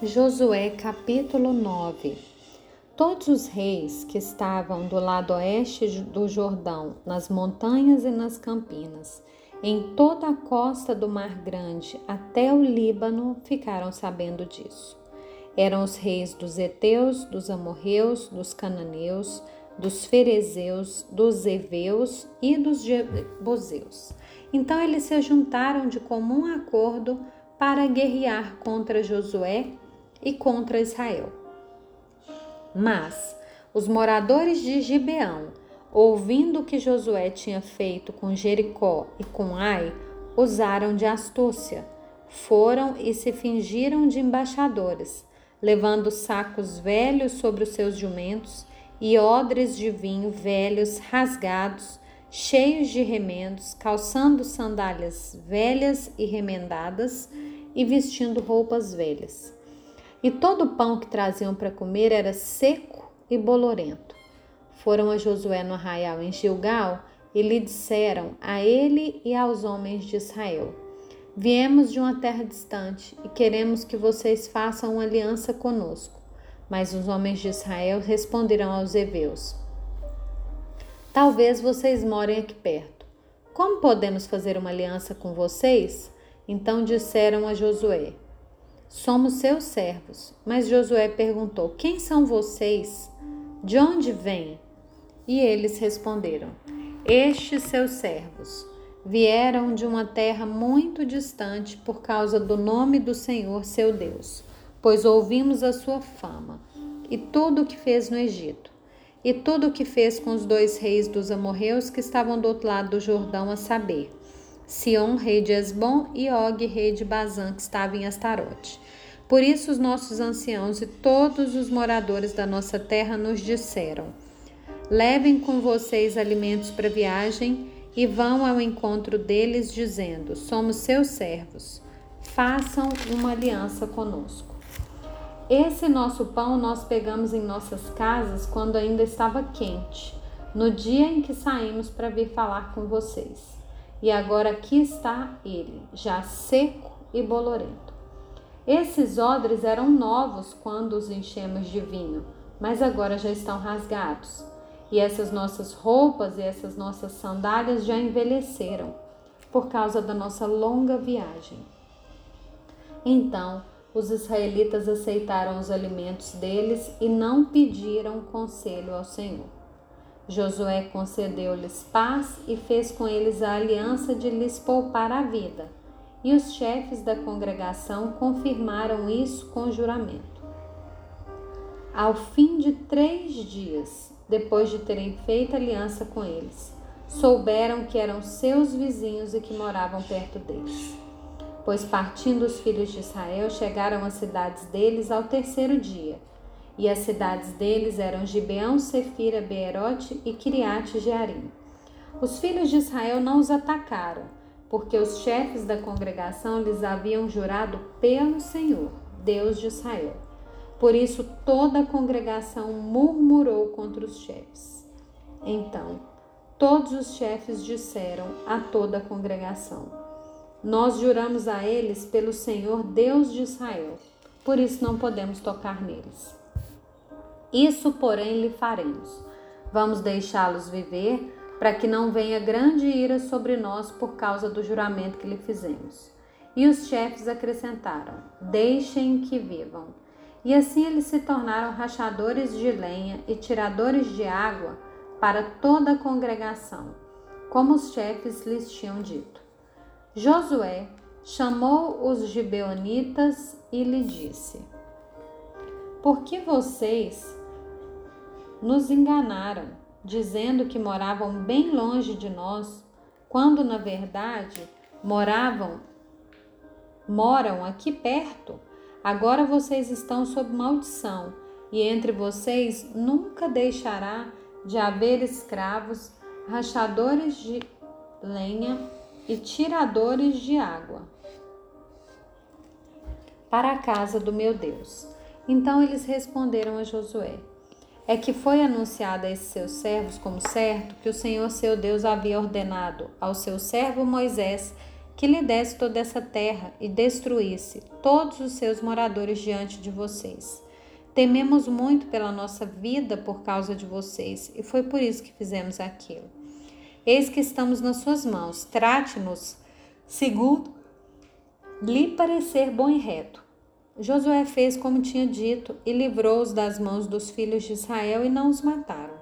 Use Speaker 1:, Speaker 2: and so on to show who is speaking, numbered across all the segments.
Speaker 1: Josué capítulo 9 Todos os reis que estavam do lado oeste do Jordão, nas montanhas e nas campinas, em toda a costa do Mar Grande até o Líbano, ficaram sabendo disso. Eram os reis dos Eteus, dos Amorreus, dos Cananeus, dos Ferezeus, dos Eveus e dos Jebuseus. Então eles se juntaram de comum acordo para guerrear contra Josué e contra Israel. Mas os moradores de Gibeão, ouvindo o que Josué tinha feito com Jericó e com Ai, usaram de astúcia. Foram e se fingiram de embaixadores, levando sacos velhos sobre os seus jumentos e odres de vinho velhos rasgados, cheios de remendos, calçando sandálias velhas e remendadas e vestindo roupas velhas. E todo o pão que traziam para comer era seco e bolorento. Foram a Josué no arraial em Gilgal e lhe disseram a ele e aos homens de Israel: Viemos de uma terra distante e queremos que vocês façam uma aliança conosco. Mas os homens de Israel responderam aos heveus: Talvez vocês morem aqui perto. Como podemos fazer uma aliança com vocês? Então disseram a Josué: Somos seus servos. Mas Josué perguntou: Quem são vocês? De onde vêm? E eles responderam: Estes seus servos vieram de uma terra muito distante por causa do nome do Senhor seu Deus, pois ouvimos a sua fama e tudo o que fez no Egito, e tudo o que fez com os dois reis dos amorreus que estavam do outro lado do Jordão, a saber, Sion, rei de Esbom, e Og, rei de Bazã, que estava em Astarote. Por isso os nossos anciãos e todos os moradores da nossa terra nos disseram: Levem com vocês alimentos para viagem e vão ao encontro deles, dizendo: Somos seus servos. Façam uma aliança conosco. Esse nosso pão nós pegamos em nossas casas quando ainda estava quente, no dia em que saímos para vir falar com vocês. E agora aqui está ele, já seco e bolorento. Esses odres eram novos quando os enchemos de vinho, mas agora já estão rasgados. E essas nossas roupas e essas nossas sandálias já envelheceram por causa da nossa longa viagem. Então, os israelitas aceitaram os alimentos deles e não pediram conselho ao Senhor. Josué concedeu-lhes paz e fez com eles a aliança de lhes poupar a vida. E os chefes da congregação confirmaram isso com juramento. Ao fim de três dias, depois de terem feito aliança com eles, souberam que eram seus vizinhos e que moravam perto deles. Pois partindo os filhos de Israel, chegaram às cidades deles ao terceiro dia e as cidades deles eram Gibeão, Sefira, Beerote e Kiriate Jearim. Os filhos de Israel não os atacaram, porque os chefes da congregação lhes haviam jurado pelo Senhor, Deus de Israel. Por isso toda a congregação murmurou contra os chefes. Então, todos os chefes disseram a toda a congregação: Nós juramos a eles pelo Senhor, Deus de Israel, por isso não podemos tocar neles. Isso, porém, lhe faremos. Vamos deixá-los viver, para que não venha grande ira sobre nós por causa do juramento que lhe fizemos. E os chefes acrescentaram: Deixem que vivam. E assim eles se tornaram rachadores de lenha e tiradores de água para toda a congregação, como os chefes lhes tinham dito. Josué chamou os gibeonitas e lhe disse: Por que vocês nos enganaram, dizendo que moravam bem longe de nós, quando na verdade moravam moram aqui perto. Agora vocês estão sob maldição, e entre vocês nunca deixará de haver escravos, rachadores de lenha e tiradores de água para a casa do meu Deus. Então eles responderam a Josué: é que foi anunciado a esses seus servos como certo que o Senhor seu Deus havia ordenado ao seu servo Moisés que lhe desse toda essa terra e destruísse todos os seus moradores diante de vocês. Tememos muito pela nossa vida por causa de vocês, e foi por isso que fizemos aquilo. Eis que estamos nas suas mãos, trate-nos segundo lhe parecer bom e reto. Josué fez como tinha dito e livrou-os das mãos dos filhos de Israel e não os mataram.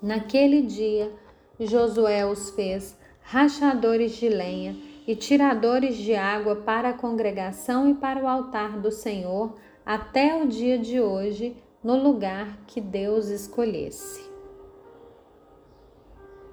Speaker 1: Naquele dia, Josué os fez rachadores de lenha e tiradores de água para a congregação e para o altar do Senhor até o dia de hoje, no lugar que Deus escolhesse.